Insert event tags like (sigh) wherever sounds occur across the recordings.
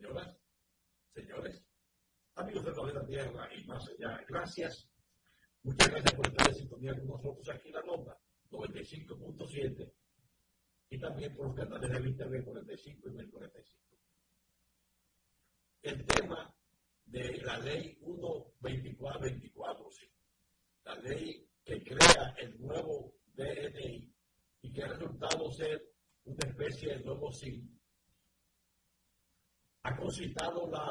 Señoras, señores, amigos de Planeta Tierra y más allá, gracias. Muchas gracias por estar en sintonía con nosotros aquí en la nota 95.7 y también por los canales del Internet 45 y 1045. El tema de la ley 12424, sí, la ley Salomão.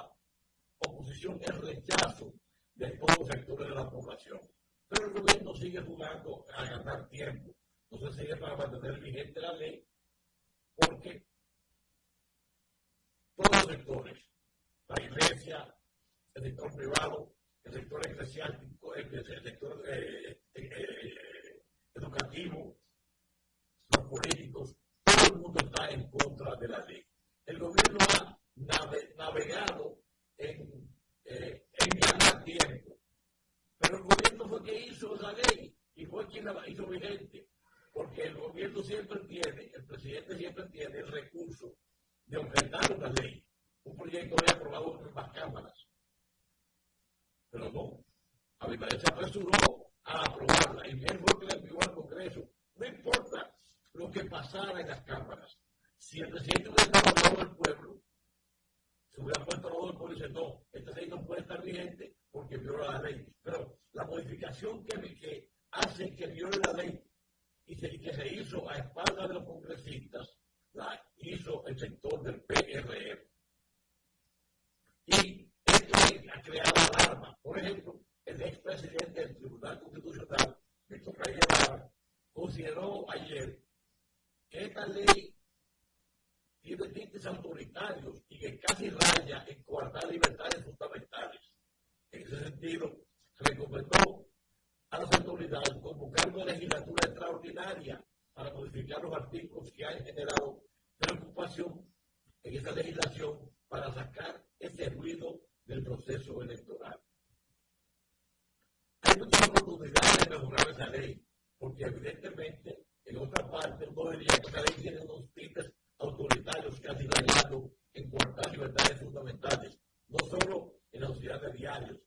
Proyecto de aprobado en las cámaras. Pero no, a mi parecer apresuró a aprobarla y él fue que la envió al Congreso. No importa lo que pasara en las cámaras. Si el presidente hubiera hablado del pueblo, se hubiera puesto a los pueblo y dice, no, esta ley no puede estar vigente porque viola la ley. Pero la modificación que, que hace que viole la ley y, se, que se hizo a espaldas de los congresistas, la hizo el sector del PRR. Y esto ha creado alarma. Por ejemplo, el expresidente del Tribunal Constitucional, Víctor Rey Guevara, consideró ayer que esta ley tiene tintes autoritarios y que casi raya en coartar libertades fundamentales. En ese sentido, recomendó a las autoridades convocar una legislatura extraordinaria para modificar los artículos que han generado preocupación en esta legislación para sacar ese ruido del proceso electoral. Hay muchas oportunidades de mejorar esa ley, porque evidentemente, en otra parte, uno diría que esa ley tiene unos tintes autoritarios sido dañando en coartar libertades fundamentales, no solo en la sociedad de diarios,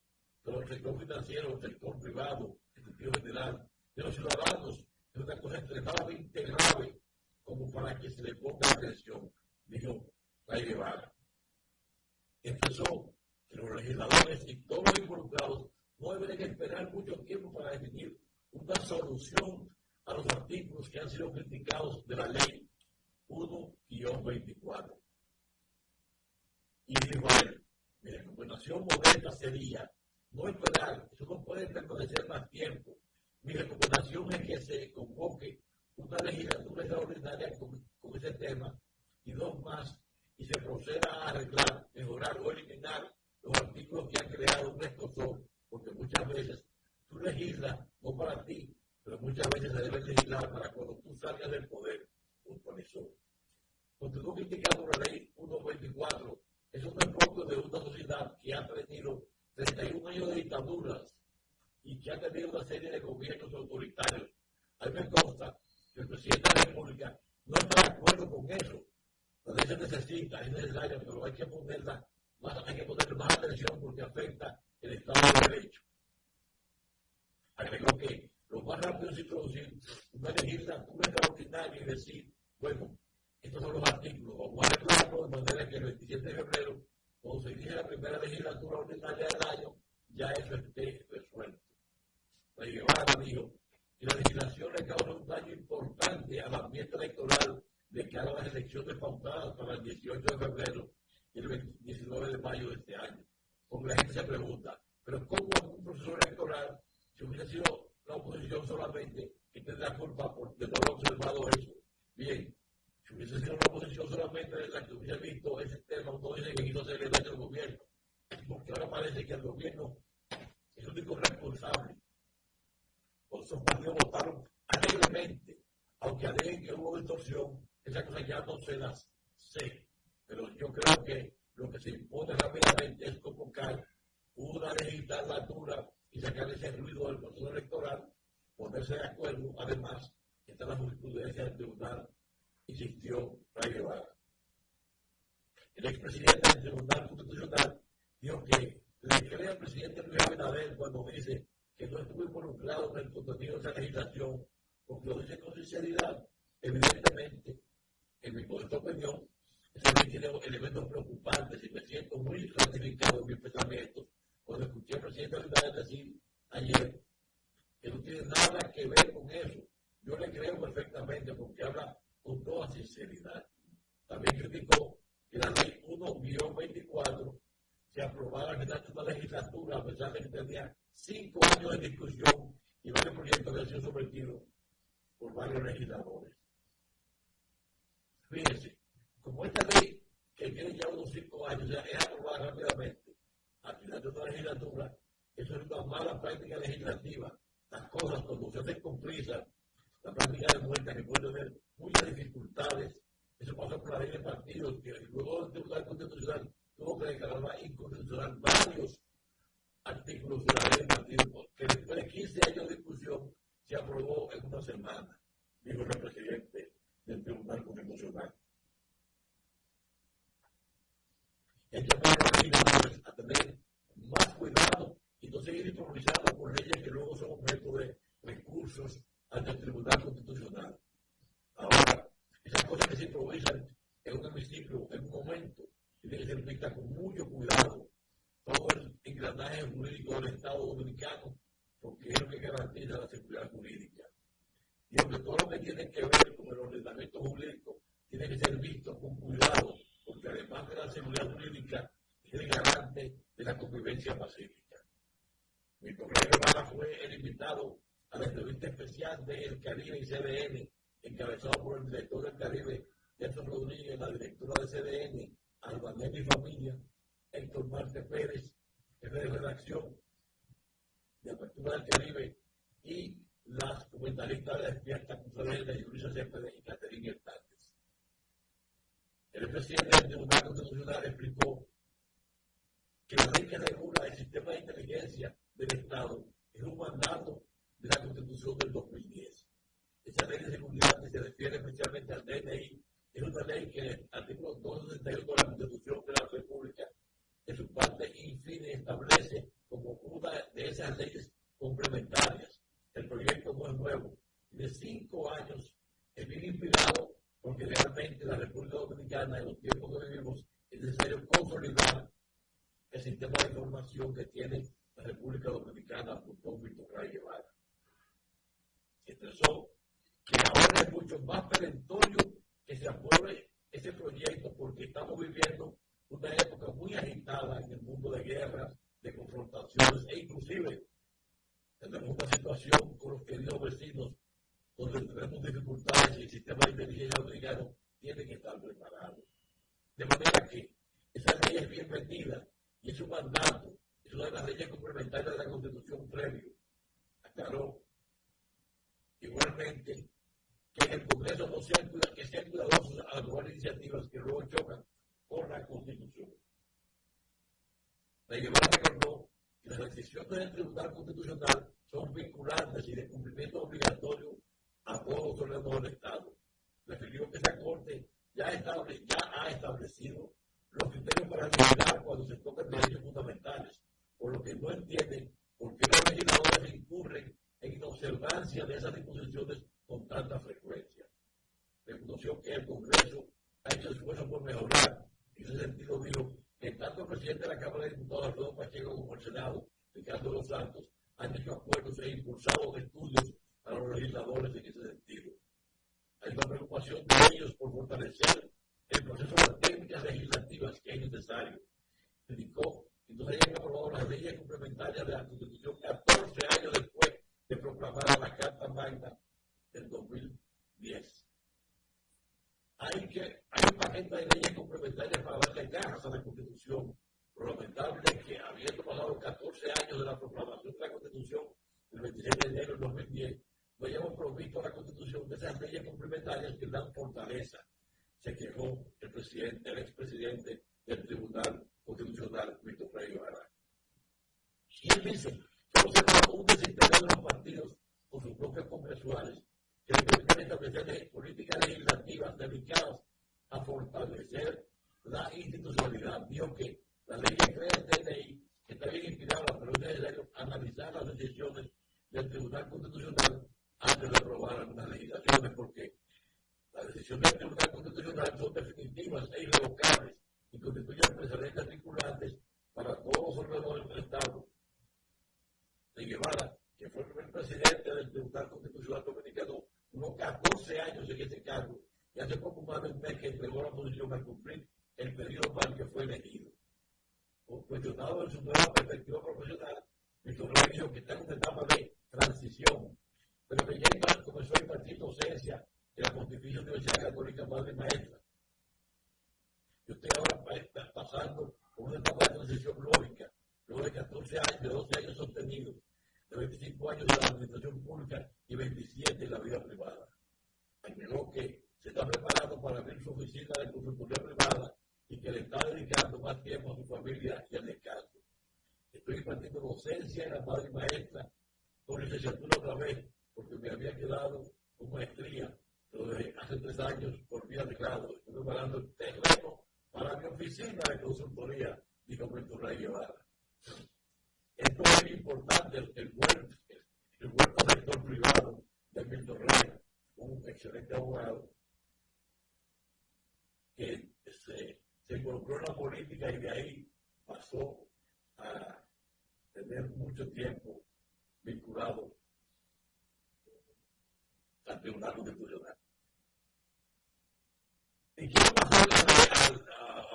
pero en el sector financiero, el sector privado, en sentido general, de los ciudadanos, es una cosa extremadamente grave como para que se le ponga atención, dijo Ray Guevara expresó que los legisladores y todos los involucrados no deberían esperar mucho tiempo para definir una solución a los artículos que han sido criticados de la ley 1-24. Y dijo él, mi recomendación modesta sería no esperar, eso no puede permanecer más tiempo. Mi recomendación es que se convoque una legislatura extraordinaria con, con ese tema y dos más y se proceda a arreglar, mejorar o eliminar los torsión, esa cosa ayer, que no tiene nada que ver con eso. Yo le creo perfectamente porque habla con toda sinceridad. También criticó que la ley 1-24 se aprobara en esta legislatura, a pesar de que tenía cinco años de discusión y varios proyectos que sido sometidos por varios legisladores. pacífica. Mi colega fue el invitado a la entrevista especial de El Caribe y CDN, encabezado por el director del Caribe, Nelson Rodríguez, la directora de CDN, Albanel y Familia, Héctor Marte Pérez, jefe de redacción, refiere especialmente al DNI. Es una ley que, artículo 262 mandato, es una de las leyes complementarias de la Constitución previo. Aclaró igualmente que el Congreso no sea, que sean cuidadosos a aprobar iniciativas que luego chocan con la Constitución. La Guevara recordó que las decisiones del Tribunal Constitucional son vinculantes y de cumplimiento obligatorio a todos los órganos del Estado. Refirió que esa Corte ya, estable, ya ha establecido los criterios para legislar cuando se tocan derechos fundamentales, por lo que no entienden por qué los legisladores incurren en inobservancia de esas disposiciones con tanta frecuencia. Reconoció que el Congreso ha hecho esfuerzos por mejorar. En ese sentido dijo que tanto el presidente de la Cámara de Diputados, Alfredo Pacheco, como el Senado, Ricardo Los Santos, han hecho acuerdos e impulsado estudios para los legisladores en ese sentido. Hay una preocupación de ellos por fortalecer el proceso de las técnicas legislativas que es necesario. Indicó, entonces hayan aprobado las leyes complementarias de la Constitución 14 años después de proclamar la Carta Magna del 2010. Hay, que, hay un paquete de leyes complementarias para darle cajas a la Constitución. Lo lamentable es que, habiendo pasado 14 años de la proclamación de la Constitución, el 27 de enero del 2010, no hayamos provisto a la Constitución de esas leyes complementarias que dan fortaleza. Se quejó el presidente, el expresidente del Tribunal Constitucional, Víctor Rey Ibarra. Y él dice que no se trató un desinterés de los partidos con sus propios congresuales que le permitan establecer políticas legislativas dedicadas a fortalecer la institucionalidad. Dijo que la ley que crea el TNI está bien inspirada, pero es necesario analizar las decisiones del Tribunal Constitucional antes de aprobar algunas legislaciones, porque las decisiones del Tribunal Constitucional son definitivas e irrevocables y constituyen precedentes vinculantes para todos los órganos del Estado. De Guevara, que fue el primer presidente del Tribunal Constitucional Dominicano, unos 14 años en ese cargo, y hace poco más de un mes que entregó la posición al cumplir el periodo para el que fue elegido. Cuestionado en su nueva perspectiva profesional, Víctor dijo que está en una etapa de transición pero que ya comenzó a impartir docencia en la Pontificia Universidad Católica Madre Maestra. Yo estoy ahora pasando por una etapa de transición lógica, luego de 14 años, de 12 años sostenidos, de 25 años de la administración pública y 27 en la vida privada. Agregó que se está preparando para abrir su oficina de consultoría privada y que le está dedicando más tiempo a su familia y al descanso. Estoy impartiendo docencia en la madre maestra con licenciatura otra vez porque me había quedado con maestría, pero de hace tres años por vía de grado. Estoy preparando el terreno para mi oficina de consultoría, dijo Puerto Rey Guevara. Esto es importante, el, buen, el sector privado de Milton Rey, un excelente abogado, que se, involucró en la política y de ahí pasó tener mucho tiempo vinculado al Tribunal Constitucional. Y quiero pasar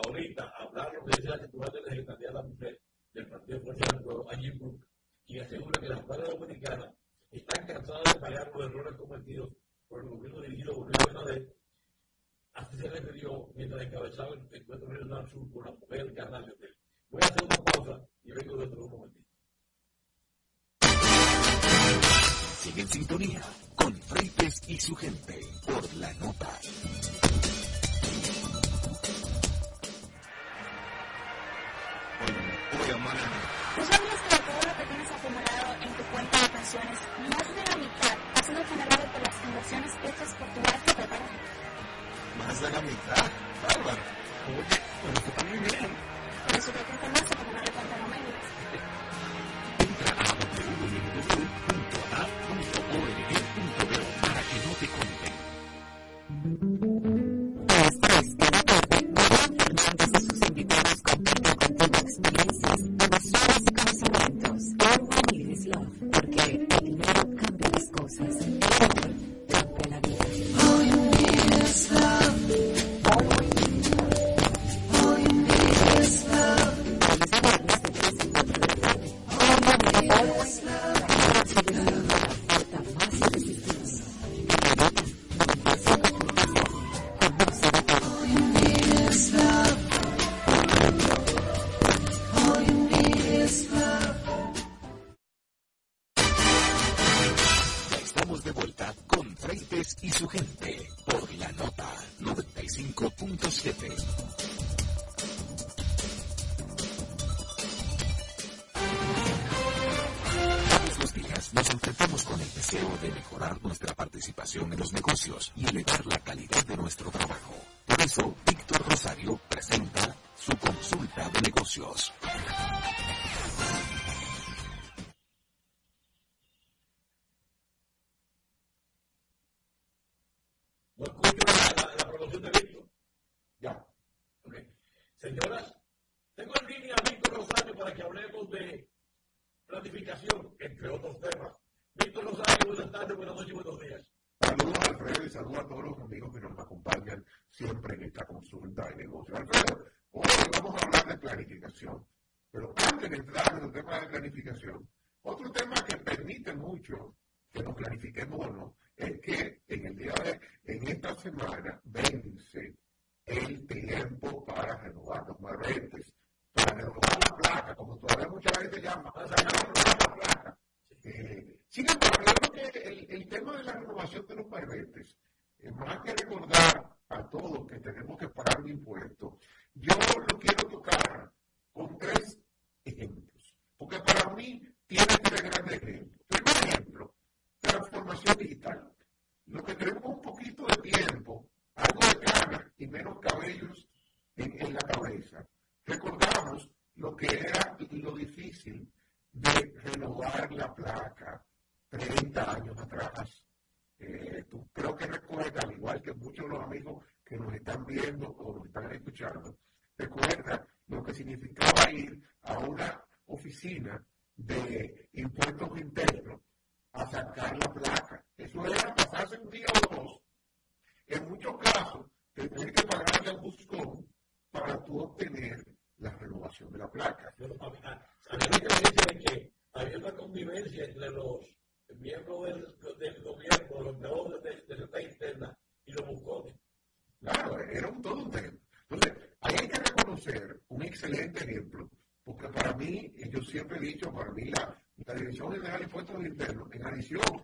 ahorita a hablar lo que dice la titular de la Secretaría de la Mujer del Partido Fuerza del Pueblo, Angie Brook, quien asegura que las mujeres dominicanas están cansadas de pagar los errores cometidos por el gobierno dirigido por Luis Abinader. Así se refirió mientras encabezaba el encuentro regional sur con la mujer Canal de Voy a hacer una pausa y vengo dentro de un momentito. Sigue en sintonía con Freites y su gente por la nota. ¿Tú sabías que de todo lo que tienes acumulado en tu cuenta de pensiones, más de la mitad ha sido generado por las inversiones hechas por tu arte preparación? Más de la mitad, bárbaro. Oye, pero está muy bien. Por eso te informaste como una cuenta no deseo de mejorar nuestra participación en los negocios y elevar la calidad de nuestro trabajo. Por eso, Víctor Rosario presenta su consulta de negocios. penetrar en el tema de planificación. Otro tema que permite mucho que nos planifiquemos o no es que en el día de en esta semana 2018. tradición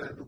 know,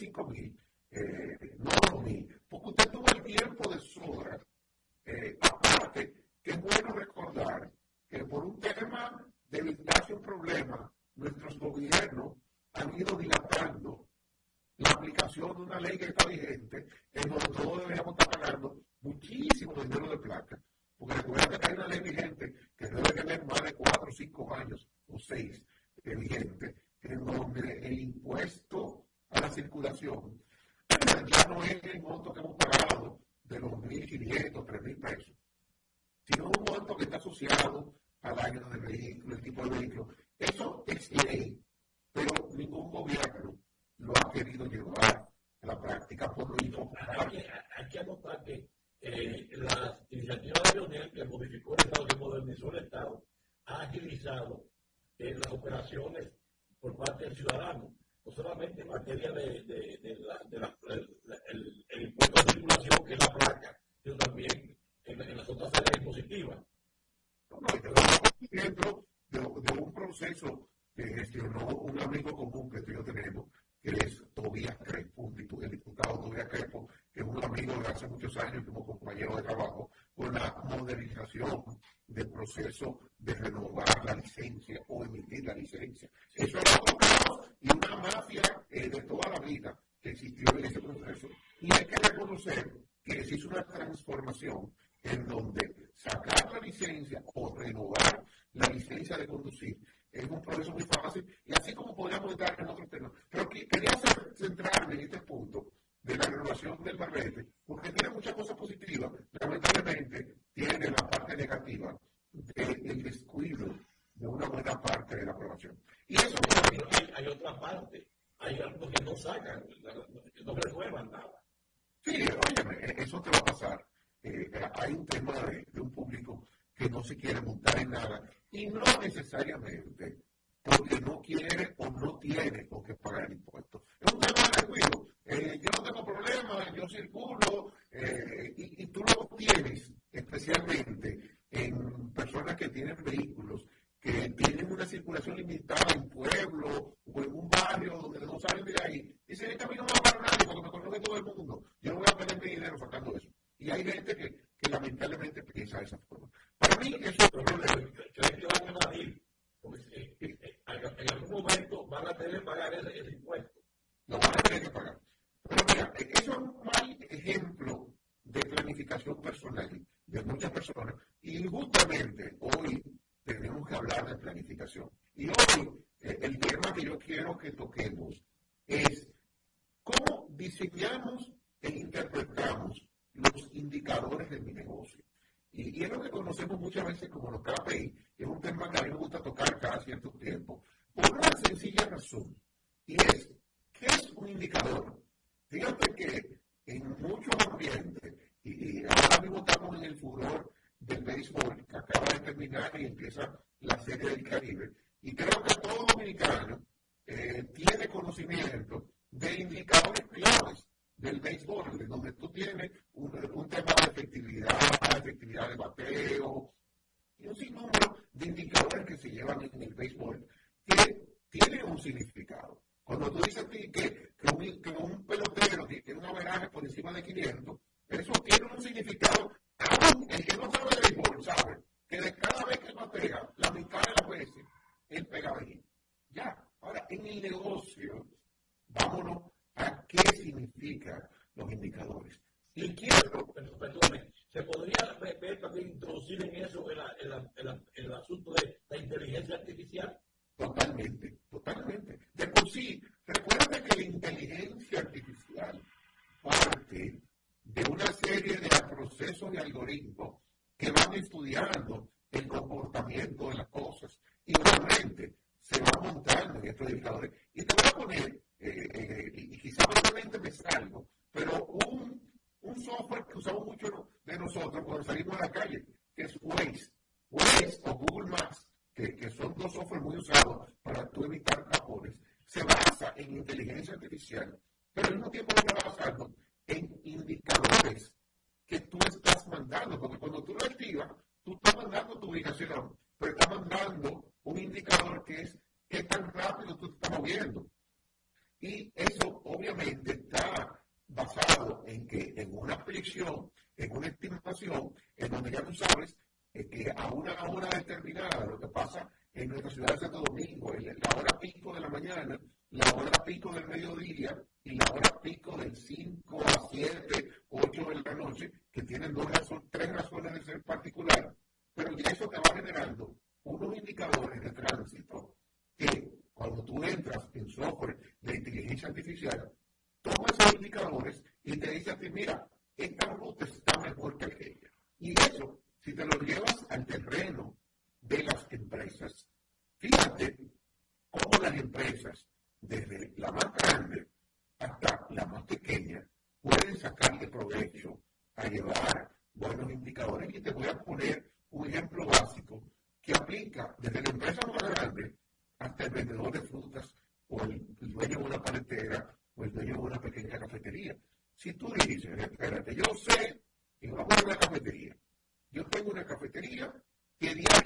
esse incógnito. proceso de renovar la licencia o emitir la licencia. no se quiere montar en nada. Y no necesariamente exactamente como lo que va a pedir. ciudad de desde la empresa más grande hasta el vendedor de frutas o el, dueño de una paletera o el dueño de una pequeña cafetería. Si tú dices, espérate, yo sé, y vamos a una cafetería. Yo tengo una cafetería que día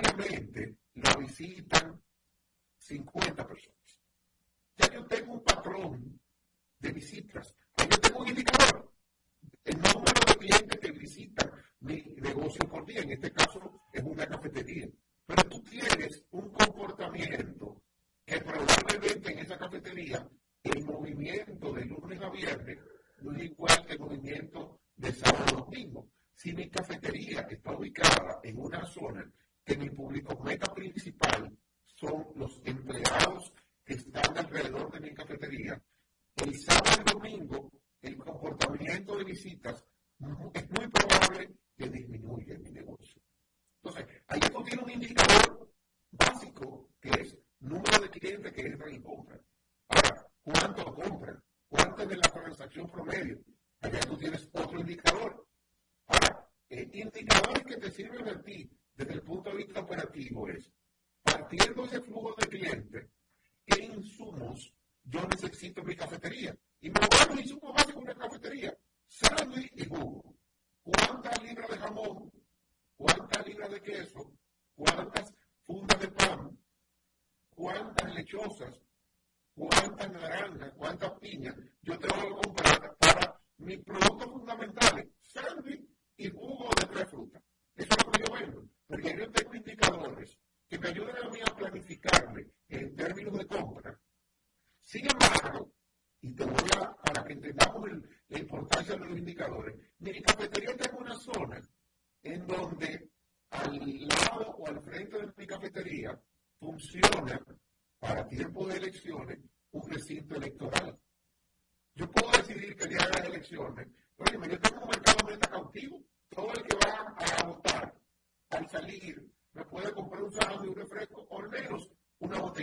Gatorade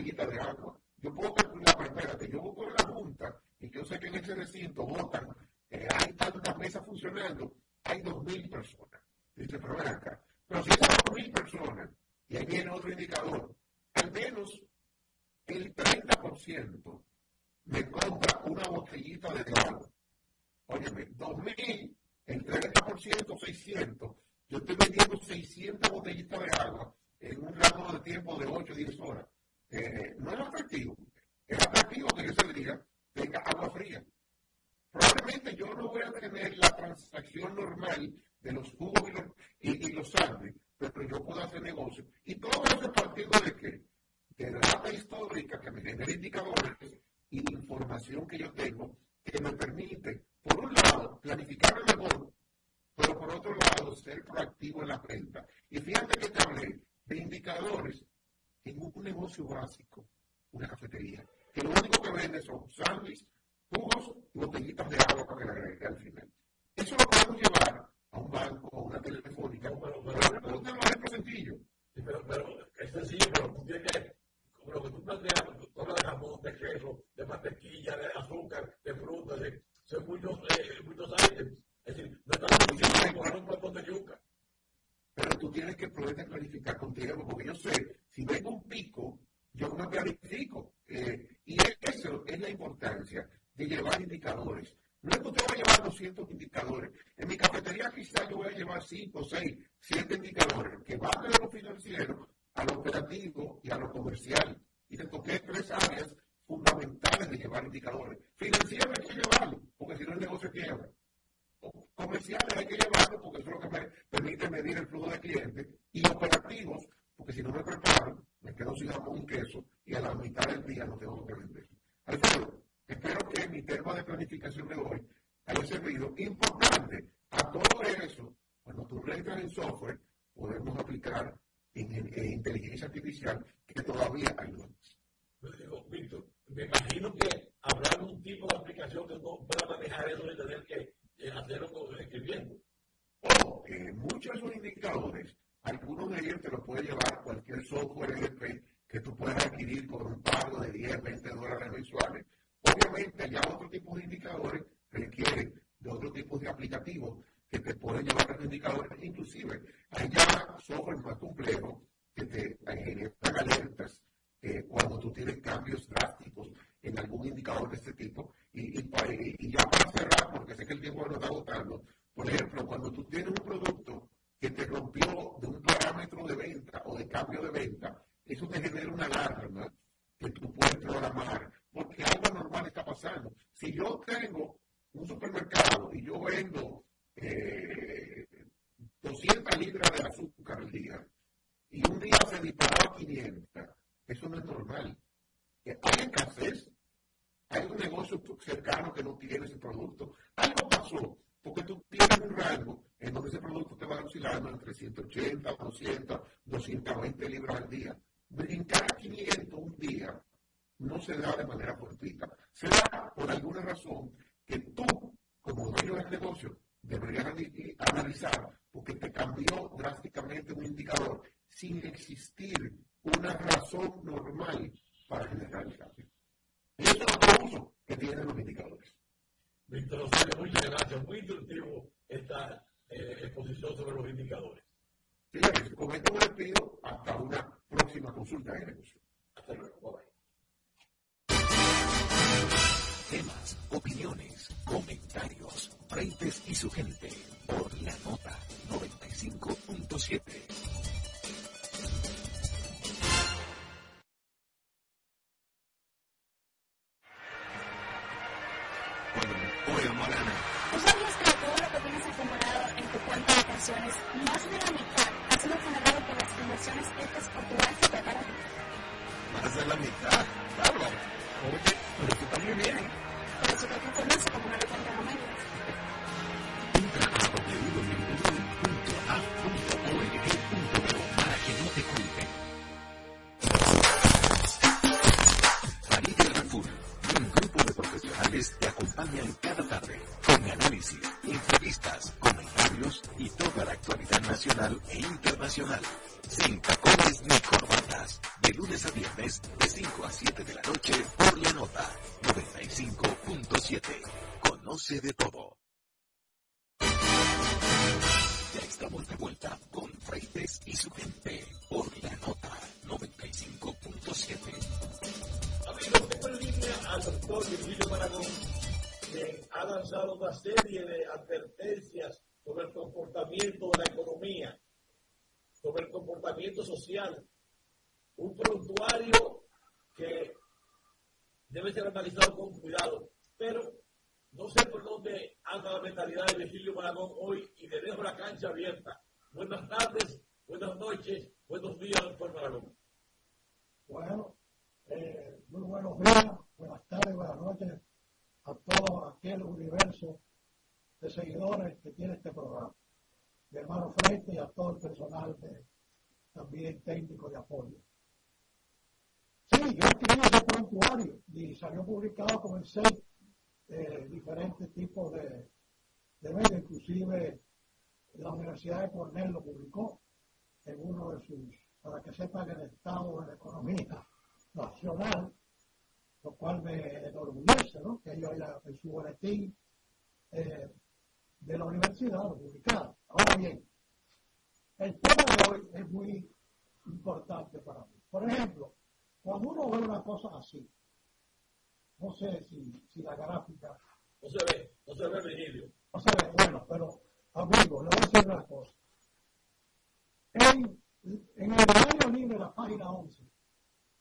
botellita de agua. Yo puedo calcular, pero espérate, yo voy por la junta y yo sé que en ese recinto votan, eh, hay tantas mesas funcionando, porque yo sé que. Alfredo, espero que mi tema de planificación de hoy haya servido. Importante, a todo eso, cuando tú rentas en software, podemos aplicar en, en, inteligencia artificial que todavía hay cercano que no tiene ese producto. Algo pasó, porque tú tienes un rango en donde ese producto te va oscilando entre 180, 200, 220 libras al día. Brincar a 500 un día no se da de manera fortuita. Se da por alguna razón que tú, como dueño del negocio, deberías analizar porque te cambió drásticamente un indicador sin existir una razón normal para generar el cambio. Y eso es otro uso que tienen los indicadores. Víctor muchas gracias. Muy instructivo esta eh, exposición sobre los indicadores. Señores, con esto me despido hasta una próxima consulta de negocio. Hasta luego. Bye Temas, opiniones, comentarios, frentes y su gente Universidad de Cornell lo publicó en uno de sus, para que sepan el estado de la economía nacional, lo cual me enorgullece, ¿no? Que ellos haya en su boletín eh, de la universidad lo publicado. Ahora bien, el tema de hoy es muy importante para mí. Por ejemplo, cuando uno ve una cosa así, no sé si, si la gráfica... No se ve, no se ve, Virgilio. No se bueno, pero Amigos, le voy a decir una cosa. En, el diario libre, la página 11,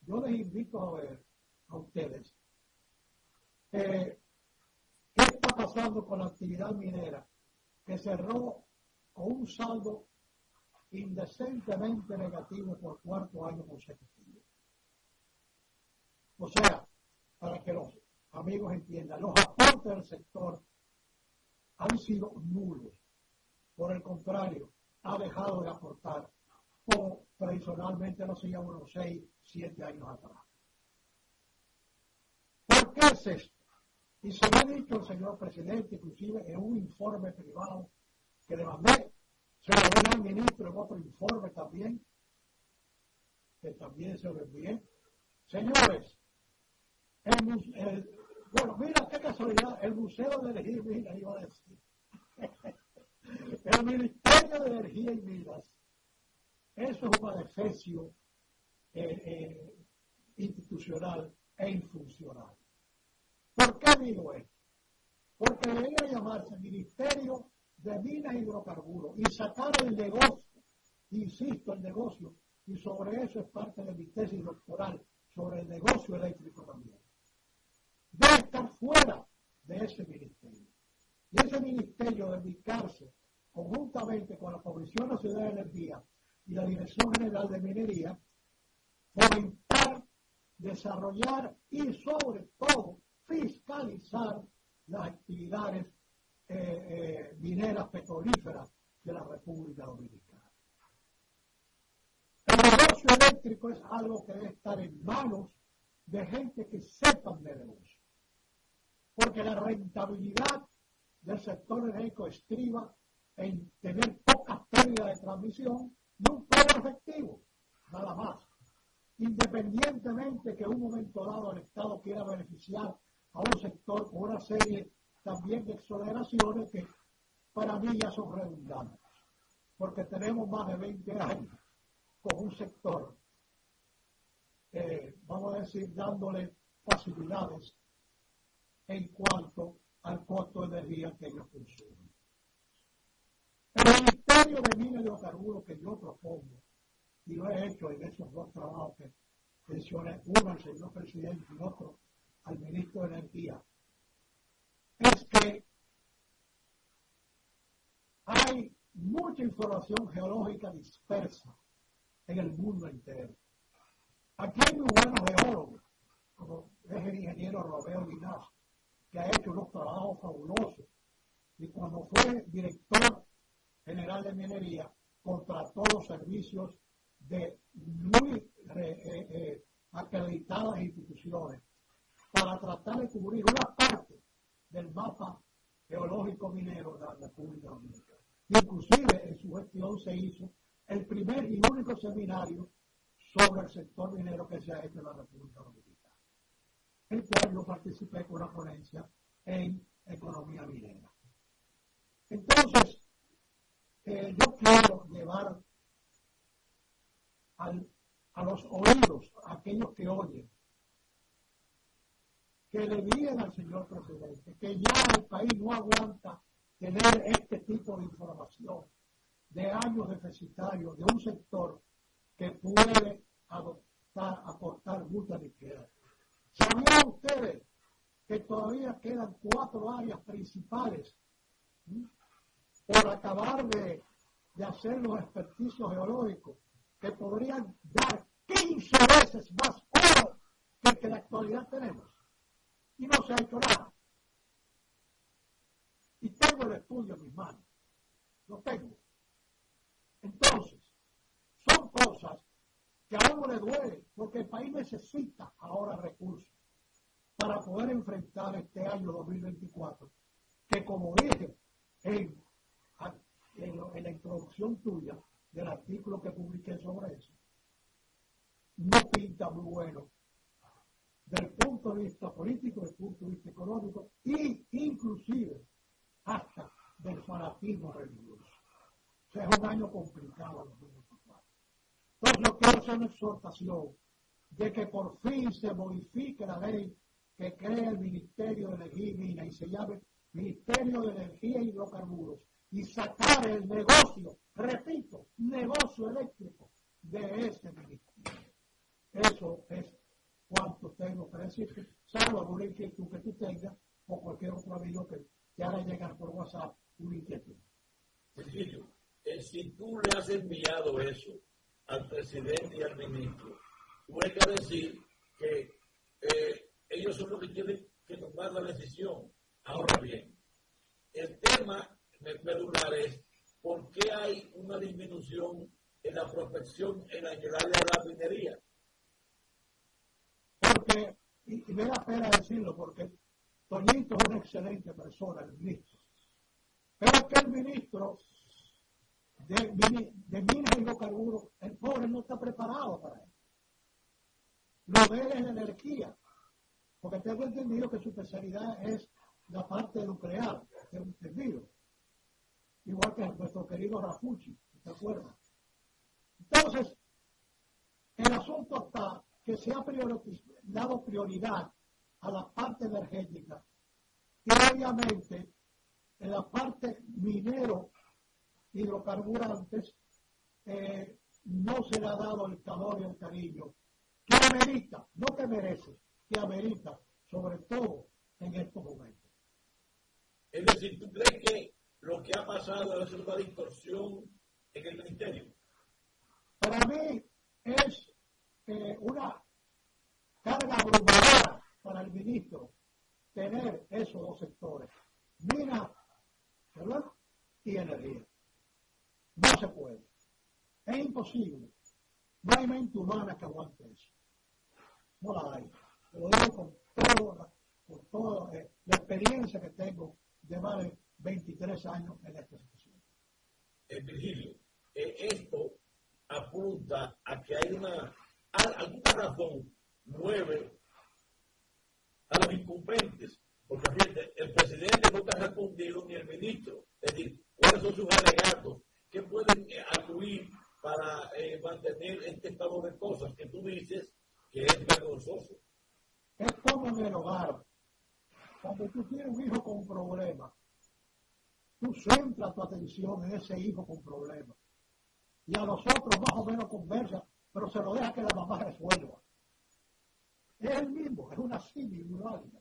yo les invito a ver a ustedes eh, qué está pasando con la actividad minera que cerró con un saldo indecentemente negativo por cuarto año consecutivo. O sea, para que los amigos entiendan, los aportes del sector han sido nulos. Por el contrario, ha dejado de aportar como tradicionalmente lo hacía unos 6, 7 años atrás. ¿Por qué es esto? Y se lo ha dicho el señor presidente, inclusive en un informe privado que le mandé, se lo dio al ministro en otro informe también, que también se lo envié. Señores, el, bueno, mira qué casualidad, el Museo de Elegir, mira, iba a decir. (laughs) El Ministerio de Energía y Minas, eso es un adefesio eh, eh, institucional e infuncional. ¿Por qué digo esto? Porque debería llamarse Ministerio de Minas y Hidrocarburos y sacar el negocio, insisto, el negocio, y sobre eso es parte de mi tesis doctoral, sobre el negocio eléctrico también. Debe estar fuera de ese ministerio. Y ese ministerio dedicarse conjuntamente con la Comisión Nacional de Energía y la Dirección General de Minería, fomentar, desarrollar y sobre todo fiscalizar las actividades eh, eh, mineras petrolíferas de la República Dominicana. El negocio eléctrico es algo que debe estar en manos de gente que sepan de negocio, porque la rentabilidad del sector eléctrico estriba en tener poca pérdida de transmisión y un efectivo, nada más. Independientemente que en un momento dado el Estado quiera beneficiar a un sector con una serie también de exoneraciones que para mí ya son redundantes, porque tenemos más de 20 años con un sector, eh, vamos a decir, dándole facilidades en cuanto al costo de energía que ellos consumen. El Ministerio de Minas y Hidrocarburos que yo propongo, y lo he hecho en esos dos trabajos que mencioné, uno al señor presidente y otro al ministro de Energía, es que hay mucha información geológica dispersa en el mundo entero. Aquí hay muy buenos geólogos, como es el ingeniero Romeo Linares, que ha hecho unos trabajos fabulosos. Y cuando fue director general de minería, contrató los servicios de muy eh, eh, eh, acreditadas instituciones para tratar de cubrir una parte del mapa geológico minero de la República Dominicana. Inclusive en su gestión se hizo el primer y único seminario sobre el sector minero que se ha hecho en la República Dominicana, el cual yo participé con una ponencia en economía minera. Entonces, eh, yo quiero llevar a los oídos, a aquellos que oyen, que le digan al señor presidente que ya el país no aguanta tener este tipo de información de años deficitarios de un sector que puede adoptar, aportar mucha riqueza. ¿Sabían ustedes que todavía quedan cuatro áreas principales por acabar de, hacer los experticios geológicos que podrían dar 15 veces más oro que el que en la actualidad tenemos? y no se ha hecho nada. Y tengo el estudio en mis manos. Lo tengo. Entonces, son cosas que a uno le duele, porque el país necesita ahora recursos para poder enfrentar este año 2024, que como dije en, la introducción tuya del artículo que publiqué sobre eso, no pinta muy bueno del punto de vista político, del punto de vista económico e inclusive hasta del fanatismo religioso. O sea, es un año complicado. Entonces yo quiero hacer una exhortación de que por fin se modifique la ley que crea el Ministerio de Energía y y se llame Ministerio de Energía y Hidrocarburos y sacar el negocio, repito, negocio eléctrico de ese ministerio. Eso es cuánto tengo para decirte, salvo alguna inquietud que tú tengas o cualquier otro amigo que te haga llegar por WhatsApp una inquietud. Sencillo, eh, si tú le has enviado eso al presidente y al ministro, hay que decir que eh, ellos son los que tienen que tomar la decisión. Ahora bien, el tema medular es por qué hay una disminución en la prospección en el área de la minería y, me da pena decirlo porque Toñito es una excelente persona, el ministro. Pero que el ministro de, de minas y hidrocarburos, el pobre no está preparado para eso. Lo de él es la energía, porque tengo entendido que su especialidad es la parte nuclear, tengo entendido. igual que nuestro querido Rafucci, ¿te acuerdas? Entonces, el asunto está que se ha dado prioridad a la parte energética y obviamente en la parte minero hidrocarburantes eh, no se le ha dado el calor y el cariño que amerita, no que merece, que amerita, sobre todo en estos momentos. Es decir, ¿tú crees que lo que ha pasado es una distorsión en el ministerio? Para mí es eh, una carga abrumadora para el ministro tener esos dos sectores, mina, ¿verdad? Y energía. No se puede. Es imposible. No hay mente humana que aguante eso. No la hay. Lo digo con, todo, con toda eh, la experiencia que tengo de más de 23 años en esta situación. Eh, Virgilio, eh, esto apunta a que hay una, alguna razón mueve a los incumbentes, porque fíjate, el presidente no te ha respondido ni el ministro. Es decir, cuáles son sus alegatos, qué pueden eh, acudir para eh, mantener este estado de cosas que tú dices que es vergonzoso. Es como en el hogar. Cuando tú tienes un hijo con problema, tú centras tu atención en ese hijo con problemas. Y a los otros más o menos conversa, pero se lo deja que la mamá resuelva. Es el mismo, es una simil muy válida.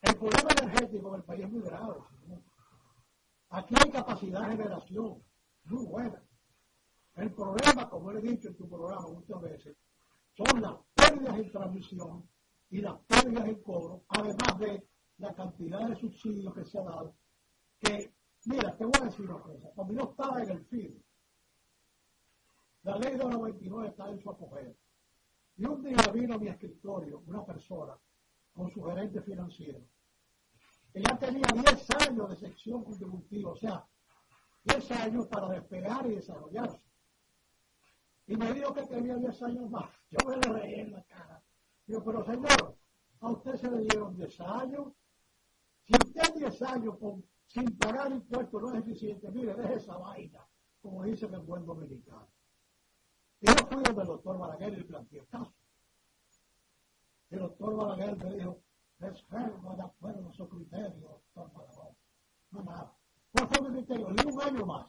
El problema energético del país es muy grave. Aquí hay capacidad de generación muy buena. El problema, como he dicho en tu programa muchas veces, son las pérdidas en transmisión y las pérdidas en cobro, además de la cantidad de subsidios que se ha dado. Que, mira, te voy a decir una cosa, cuando yo estaba en el FID, la ley de 99 está en su apogeo. Y un día vino a mi escritorio una persona con su gerente financiero, que ya tenía 10 años de sección contributiva, o sea, 10 años para despegar y desarrollarse. Y me dijo que tenía 10 años más. Yo me le reí en la cara. Digo, pero señor, a usted se le dieron 10 años. Si usted 10 años sin pagar impuestos no es eficiente, mire, deje esa vaina, como dice el buen dominicano. Y yo fui donde el doctor Balaguer y le planteé el caso. El doctor Balaguer me dijo, es fermo de acuerdo a su criterio, doctor Balaguer. No nada. ¿Cuál fue mi criterio? Le un año más.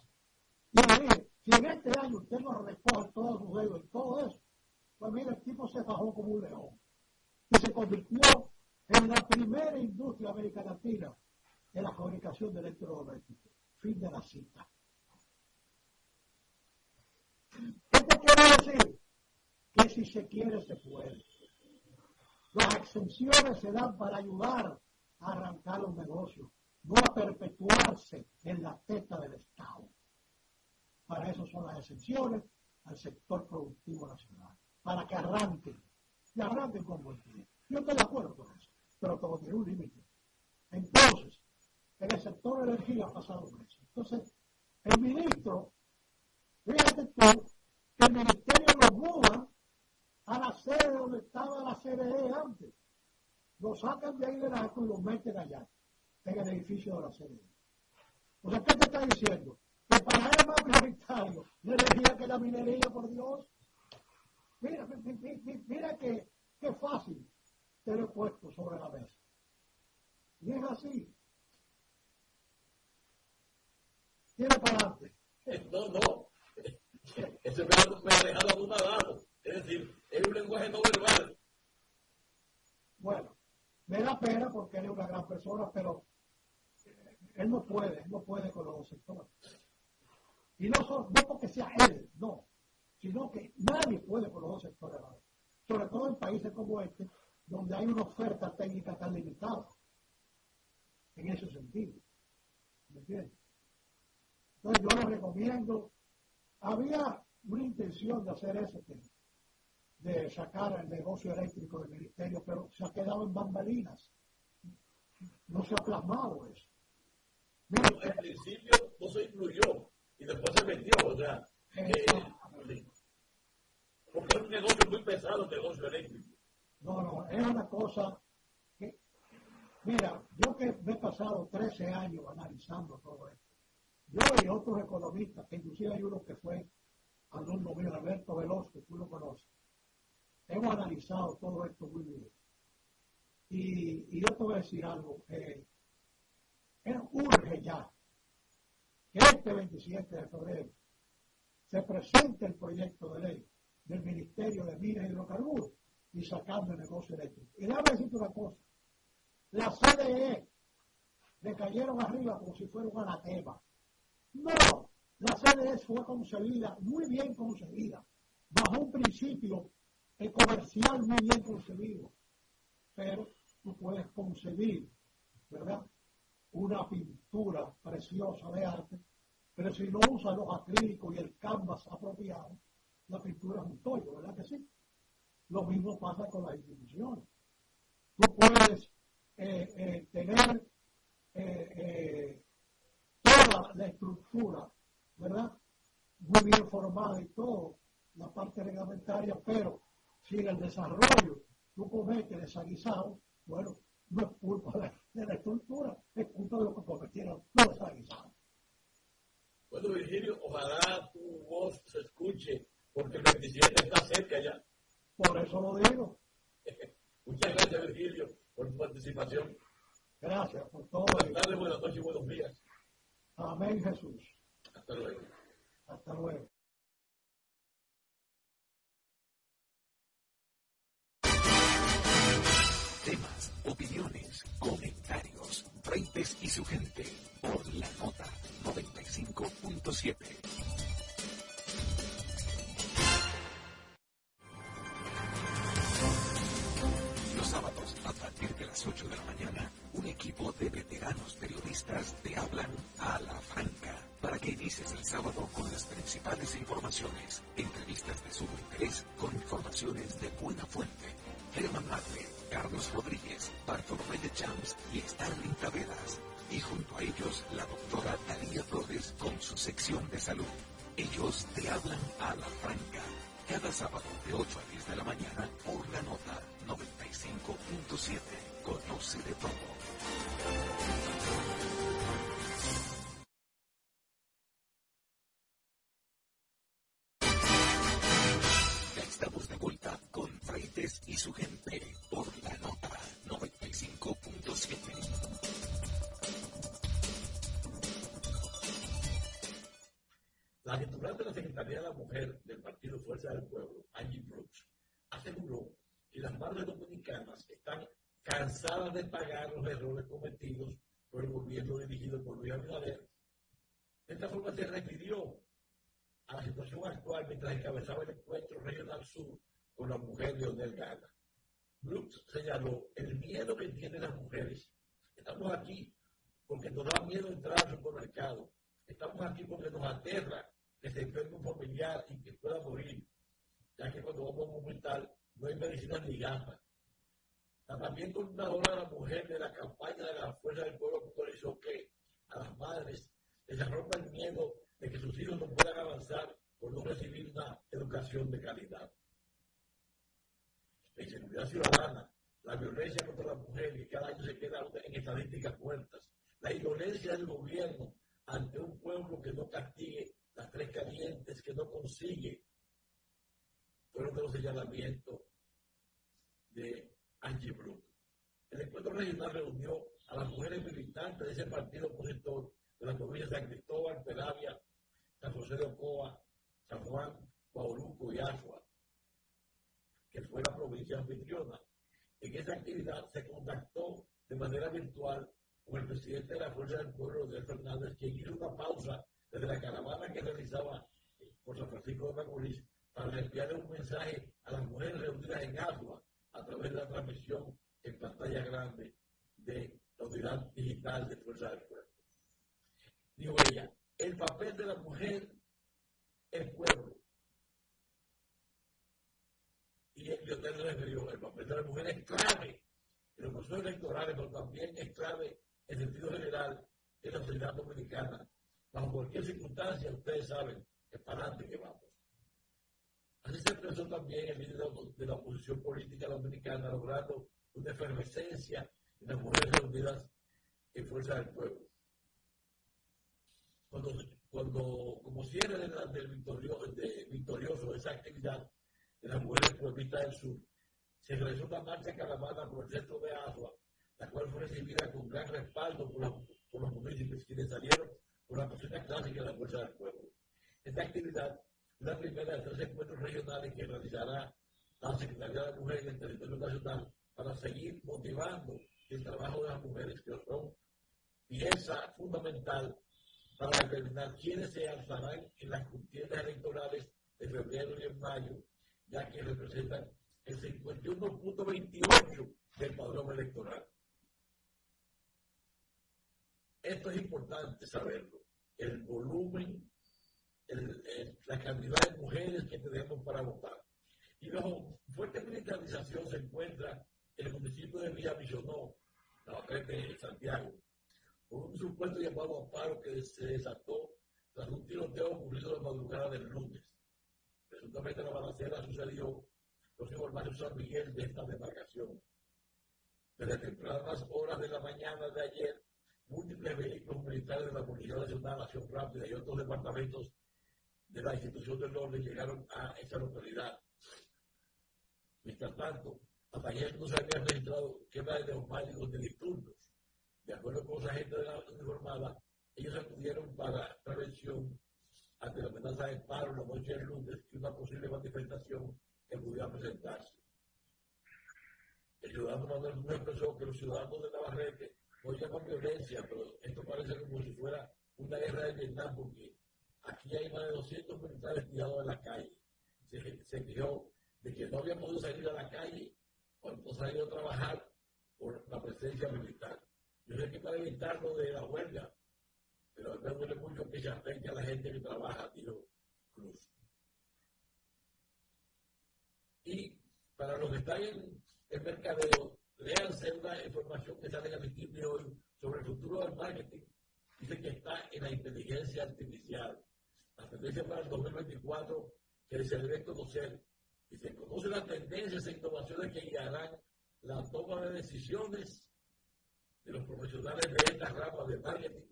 Y le dije, si en este año usted no recoge todos sus dedos y todo eso, pues mire, el tipo se bajó como un león. Y se convirtió en la primera industria América Latina de la fabricación de electrodomésticos. Fin de la cita. Esto quiere decir que si se quiere, se puede. Las exenciones se dan para ayudar a arrancar los negocios, no a perpetuarse en la teta del Estado. Para eso son las exenciones al sector productivo nacional, para que arranquen, y arranquen con buen pie. Yo estoy de acuerdo con eso, pero todo tiene un límite. Entonces, en el sector de energía ha pasado eso. Entonces, el ministro, fíjate tú, que el ministerio lo muda a la sede donde estaba la CDE antes. Lo sacan de ahí del acto y lo meten allá, en el edificio de la CDE. O sea, ¿qué te está diciendo? Que para él es más prioritario la energía que la minería, por Dios. Mira, mira que, qué fácil te lo he puesto sobre la mesa. Y es así. Tiene para adelante. (laughs) No, no. (laughs) Ese me ha dejado anonadado. Es decir, es un lenguaje no verbal. Bueno, me da pena porque él es una gran persona, pero él no puede, no puede con los dos sectores. Y no, son, no porque sea él, no, sino que nadie puede con los sectores. Sobre todo en países como este, donde hay una oferta técnica tan limitada. En ese sentido. ¿Me entiendes? Entonces yo lo recomiendo. Había una intención de hacer eso, de sacar el negocio eléctrico del ministerio, pero se ha quedado en bambalinas. No se ha plasmado eso. Mira, al principio no se incluyó y después se metió, o sea, eh, porque es un negocio muy pesado el negocio eléctrico. No, no, es una cosa que, mira, yo que me he pasado 13 años analizando todo esto, Yo y otros economistas, que inclusive hay uno que fue alumno mío, Alberto Veloz, que tú lo conoces, hemos analizado todo esto muy bien. Y, yo te voy a decir algo, eh, urge ya que este 27 de febrero se presente el proyecto de ley del Ministerio de Minas y Hidrocarburos y sacando el negocio eléctrico. Y déjame decirte una cosa, la CDE le cayeron arriba como si fuera un anatema. No, la CDE fue concebida, muy bien concebida, bajo un principio comercial muy bien concebido. Pero tú puedes concebir, ¿verdad? Una pintura preciosa de arte, pero si no usas los acrílicos y el canvas apropiado, la pintura es un tollo, ¿verdad que sí? Lo mismo pasa con las instituciones. Tú puedes eh, eh, tener eh, toda la estructura, ¿verdad? Muy bien formada y todo, la parte reglamentaria, pero si en el desarrollo tú cometes desaguisados, bueno, no es culpa de, la estructura, es culpa de lo que cometieron los desaguisados. Bueno, Virgilio, ojalá tu voz se escuche, porque el 27 está cerca ya. Por eso lo digo. (laughs) Muchas gracias, Virgilio, por tu participación. Gracias por todo. Buenas tardes, buenas noches y buenos días. Amén, Jesús. Hasta luego. Hasta luego. Opiniones, comentarios, frentes y su gente por la nota 95.7. Los sábados, a partir de las 8 de la mañana, un equipo de veteranos periodistas te hablan a la franca para que inicies el sábado con las principales informaciones, entrevistas de sumo interés con informaciones de buena fuente. Germán Marte, Carlos Rodríguez, Bartolomé de Champs y Stanley Taveras. Y junto a ellos, la doctora Talía Flores con su sección de salud. Ellos te hablan a la franca. Cada sábado de 8 a 10 de la mañana por la nota 95.7. Conoce de todo. La titular de la Secretaría de la Mujer del Partido Fuerza del Pueblo, Angie Brooks, aseguró que las madres dominicanas están cansadas de pagar los errores cometidos por el gobierno dirigido por Luis Abinader. De esta forma se refirió a la situación actual mientras encabezaba el encuentro regional sur con la mujer de Leonel Gana. Brooks señaló el miedo que tienen las mujeres. Estamos aquí porque nos da miedo entrar al supermercado. Estamos aquí porque nos aterra que se enferme un familiar y que pueda morir, ya que cuando vamos a hospital no hay medicinas ni gafas. La también coordinadora de la mujer de la campaña de la Fuerza del Pueblo puntualizó que a las madres les arropa el miedo de que sus hijos no puedan avanzar por no recibir una educación de calidad. La inseguridad ciudadana, la violencia contra la mujer que cada año se queda en estadísticas muertas, la indolencia del gobierno ante un pueblo que no castigue las tres calientes, que no consigue, fueron de los señalamientos de Angie Brook. El encuentro regional reunió a las mujeres militantes de ese partido opositor de la provincia de San Cristóbal, Peravia, San José de Ocoa, San Juan, Bauruco y Asua, que fue la provincia anfitriona. En esa actividad se contactó de manera virtual con el presidente de la Fuerza del Pueblo, Rodríguez Fernández, quien hizo una pausa desde la caravana que realizaba por San Francisco de Macorís para enviarle un mensaje a las mujeres reunidas en Asua a través de la transmisión en pantalla grande de la unidad digital de Fuerza del Pueblo. Dijo ella, el papel de la mujer es pueblo. Y el hotel refirió, el papel de la mujer es clave en los procesos electorales, pero también es clave en sentido general en la sociedad dominicana. Bajo cualquier circunstancia, ustedes saben que para adelante que vamos. Así se expresó también el líder de la oposición política dominicana, logrando una efervescencia en las mujeres reunidas en Fuerza del Pueblo. cuando, cuando como cierre del, victorioso, de, victorioso esa actividad de las mujeres pueblistas del sur, se realizó una marcha caravana por el centro de Agua, la cual fue recibida con gran respaldo por, por los municipios quienes salieron la cocina clásica de la Fuerza del Pueblo. Esta actividad es la primera de tres encuentros regionales que realizará la Secretaría de Mujeres en el territorio nacional para seguir motivando el trabajo de las mujeres, que son pieza fundamental para determinar quiénes se alzarán en las contiendas electorales de febrero y en mayo, ya que representan el 51.28 del padrón electoral. Esto es importante saberlo. El volumen, la cantidad de mujeres que tenemos para votar. Y bajo fuerte militarización se encuentra el municipio de Villa Misionó, la de Santiago, por un supuesto llamado a paro que se desató tras un tiroteo ocurrido la madrugada del lunes. Presuntamente la balacera sucedió próximo al barrio San Miguel de esta demarcación. Desde tempranas horas de la mañana de ayer, múltiples vehículos militares de la Policía Nacional, Acción Rápida y otros departamentos de la institución del orden llegaron a esa localidad. Mientras tanto, hasta ayer no se había registrado quemas de neumáticos de disturbios. De acuerdo con los agentes de la uniformada, ellos acudieron para prevención ante la amenaza de paro la noche del lunes y una posible manifestación que pudiera presentarse. El ciudadano Manuel Núñez expresó que los ciudadanos de Navarrete no llaman violencia, pero esto parece como si fuera una guerra de Vietnam, porque aquí hay más de 200 militares tirados en la calle. Se, se de que no había podido salir a la calle cuando salió a trabajar por la presencia militar. Yo sé que para evitarlo de la huelga, pero me duele mucho que se afecte a la gente que trabaja, tío Cruz. Y para los que están en el mercadeo, léanse una información que sale a emitir de hoy sobre el futuro del marketing. Dice que está en la inteligencia artificial. La tendencia para el 2024 que se debe conocer y se conocen las tendencias e innovaciones que guiarán la toma de decisiones de los profesionales de estas ramas de marketing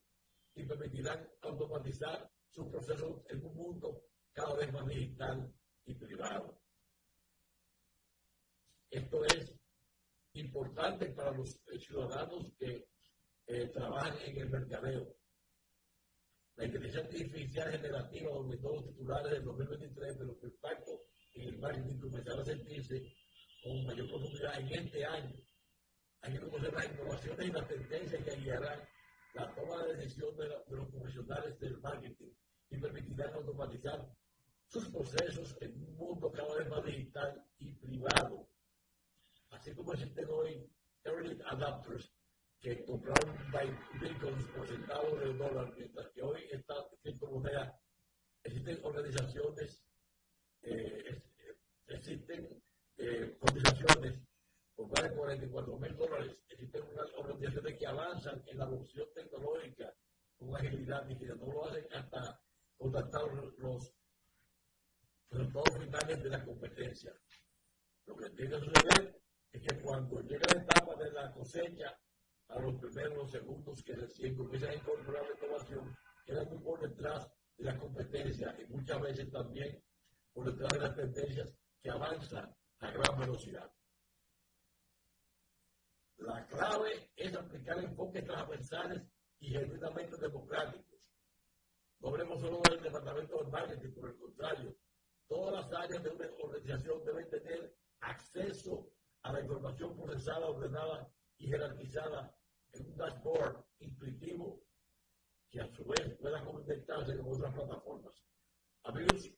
y permitirán automatizar sus procesos en un mundo cada vez más digital y privado. Esto es importante para los ciudadanos que eh, trabajan en el mercadeo. La inteligencia artificial generativa aumentó los titulares del 2023, pero su impacto en el marketing comenzará a sentirse con mayor profundidad en este año. Hay que conocer las innovaciones y las tendencias que guiarán la toma de decisión de, los profesionales del marketing y permitirán automatizar sus procesos en un mundo cada vez más digital y privado. Así como existen hoy early adapters que compraron bitcoins por centavos de dólar, mientras que hoy esta criptomoneda existen organizaciones eh, existen eh, cotizaciones por más de 44 mil dólares, existen unas organizaciones que avanzan en la adopción tecnológica con agilidad que no lo hacen hasta contactar los resultados finales de la competencia. Lo que tiene que suceder es que cuando llega la etapa de la cosecha, a los primeros segundos que recién comienzan a incorporar la innovación, quedan muy por detrás de la competencia y muchas veces también por detrás de las tendencias que avanzan a gran velocidad. La clave es aplicar enfoques transversales y genuinamente democráticos. No hablemos solo del departamento de marketing, por el contrario, todas las áreas de una organización deben tener acceso a la información procesada, ordenada y jerarquizada en un dashboard intuitivo que a su vez pueda conectarse con otras plataformas. Amigos,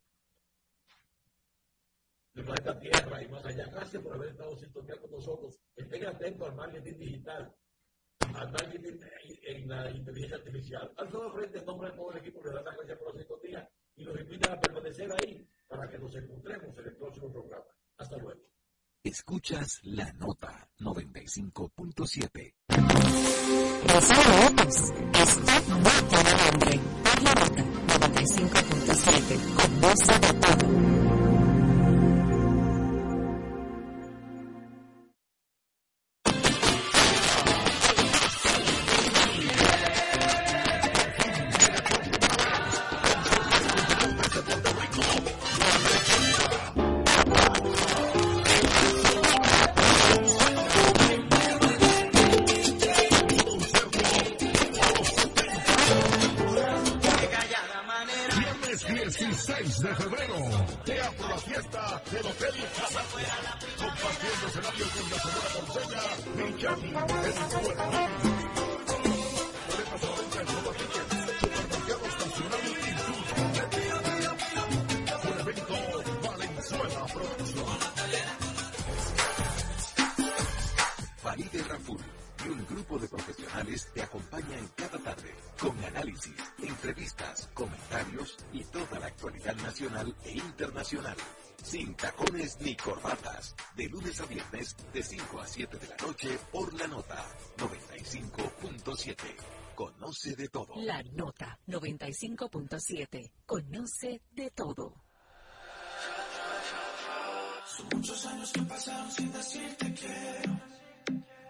del planeta Tierra y más allá. Gracias por haber estado sintonía con nosotros. Estén atentos al marketing digital, al marketing en la inteligencia artificial. Al todo frente, en nombre de todo el equipo, le dan las gracias por la sintonía y los invita a permanecer ahí para que nos encontremos en el próximo programa. Hasta luego. Escuchas la nota 95.7. Saludos. Esto no tiene nombre. la nota 95.7 con voz de todo. 95.7. Conoce de todo. La nota 95.7. Conoce de todo. Son muchos años que pasaron sin decirte quiero.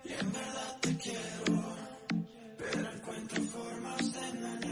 Y en verdad te quiero. Pero encuentro formas de no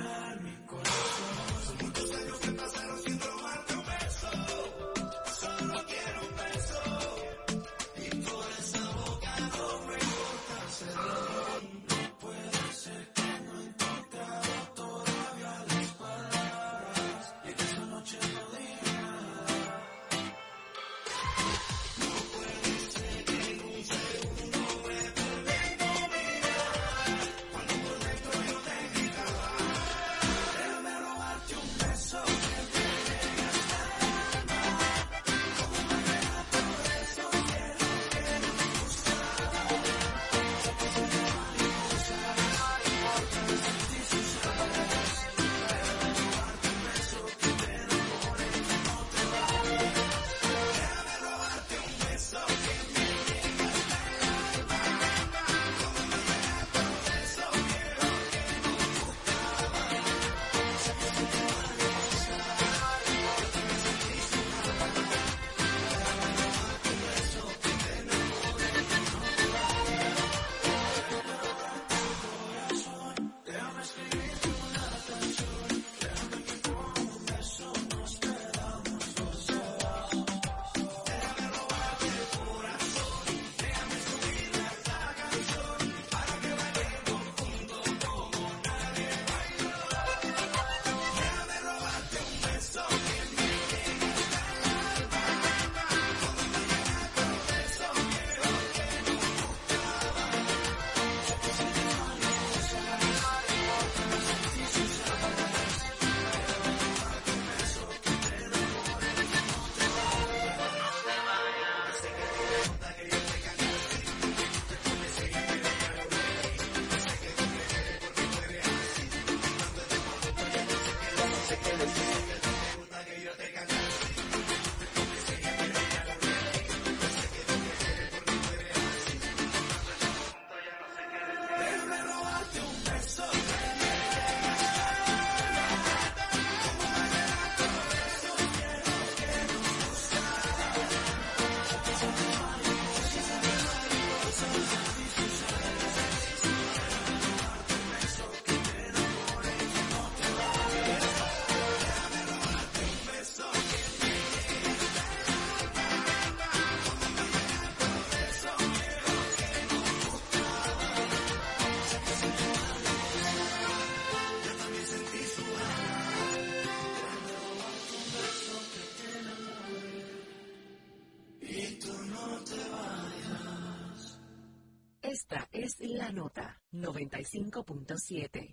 Noventa y cinco punto siete.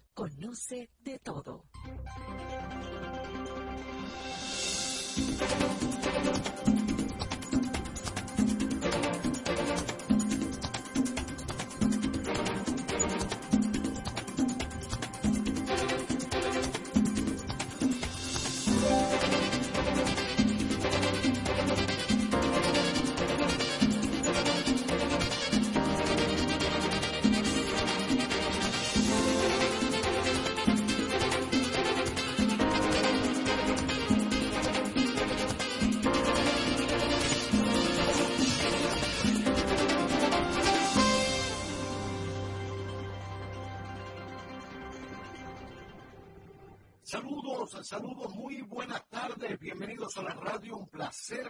buenas tardes, bienvenidos a la radio, un placer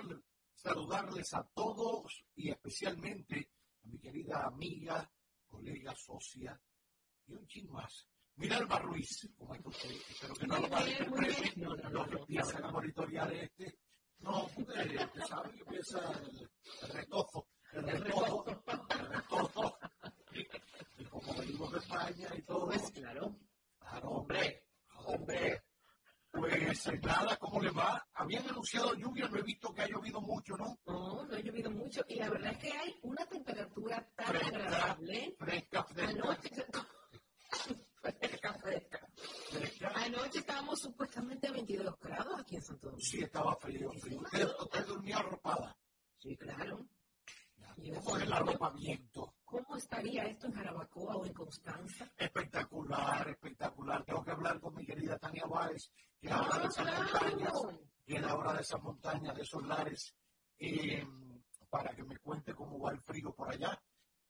saludarles a todos y especialmente a mi querida amiga, colega, socia y un chin más. Minerva Ruiz, como es que usted, espero que no lo malinterpreten, no, no, no, no, empiezan a monitorear este. No, usted, usted sabe que empieza el, el retozo, el retozo, el retozo. Y como venimos de España y todo. Pues claro. Claro, hombre, hombre. Pues eh, nada, ¿cómo le va? Habían anunciado lluvia, no he visto que ha llovido mucho, ¿no? No, no ha llovido mucho. Y la verdad es que hay una temperatura tan Fresca, agradable. fresca, fresca. Anoche, (laughs) fresca, fresca. fresca. Anoche estábamos supuestamente a 22 grados aquí en Santo Domingo. Sí, estaba frío, frío. Usted, usted durmió arropada. Sí, claro. ¿Cómo es el arropamiento? ¿Cómo estaría esto en Jarabacoa o en Constanza? Espectacular, espectacular. Tengo que hablar con mi querida Tania Báez, que habla de Ah, esas claro. montañas, que habla de esas montañas, de esos lares, eh, para que me cuente cómo va el frío por allá.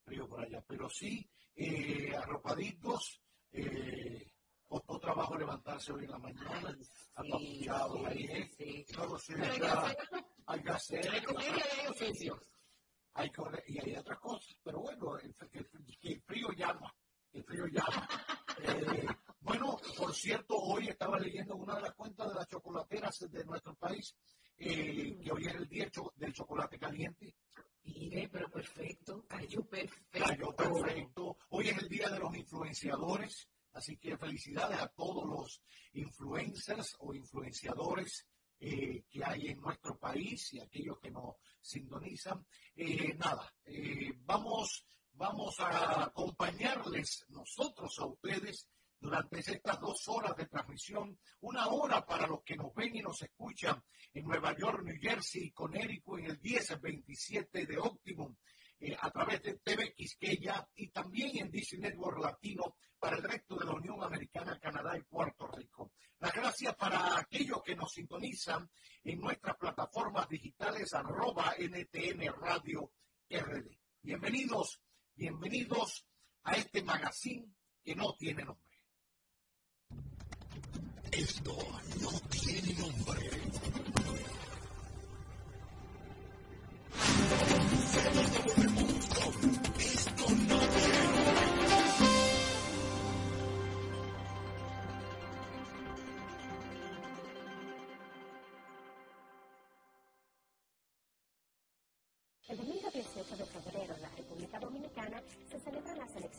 Frío por allá. Pero sí, eh, arropaditos, eh, costó trabajo levantarse hoy en la mañana, apapuchados sí, ahí, ¿eh? sí. Lo sé, Pero hay que ya hay que hacer. hay comedia y hay oficios. hay y hay otras cosas, pero bueno, el, el- el frío llama, el frío llama. (laughs) Eh, bueno, por cierto, hoy estaba leyendo una de las cuentas de las chocolateras de nuestro país, eh, que hoy es el día del chocolate caliente, Mire, pero perfecto, cayó perfecto. cayó perfecto. Hoy es el día de los influenciadores, así que felicidades a todos los influencers o influenciadores eh, que hay en nuestro país y aquellos que nos sintonizan. Eh, nada, eh, vamos, vamos a acompañarles nosotros a ustedes durante estas dos horas de transmisión, una hora para los que nos ven y nos escuchan en Nueva York, New Jersey, Connecticut, en el 1027 de Optimum, eh, a través de TV Quisqueya y también en DC Network Latino para el resto de la Unión Americana, Canadá y Puerto Rico. Las gracias para aquellos que nos sintonizan en nuestras plataformas digitales arroba NTN Radio RD. Bienvenidos, bienvenidos a este magazine que no tiene nombre. Esto no tiene nombre. Esto no tiene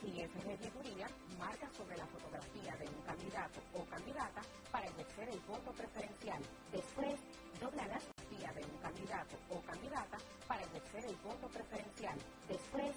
clientes de tutoría marca sobre la fotografía de un candidato o candidata para ejercer el voto preferencial. Después, dobla la fotografía de un candidato o candidata para ejercer el voto preferencial. Después,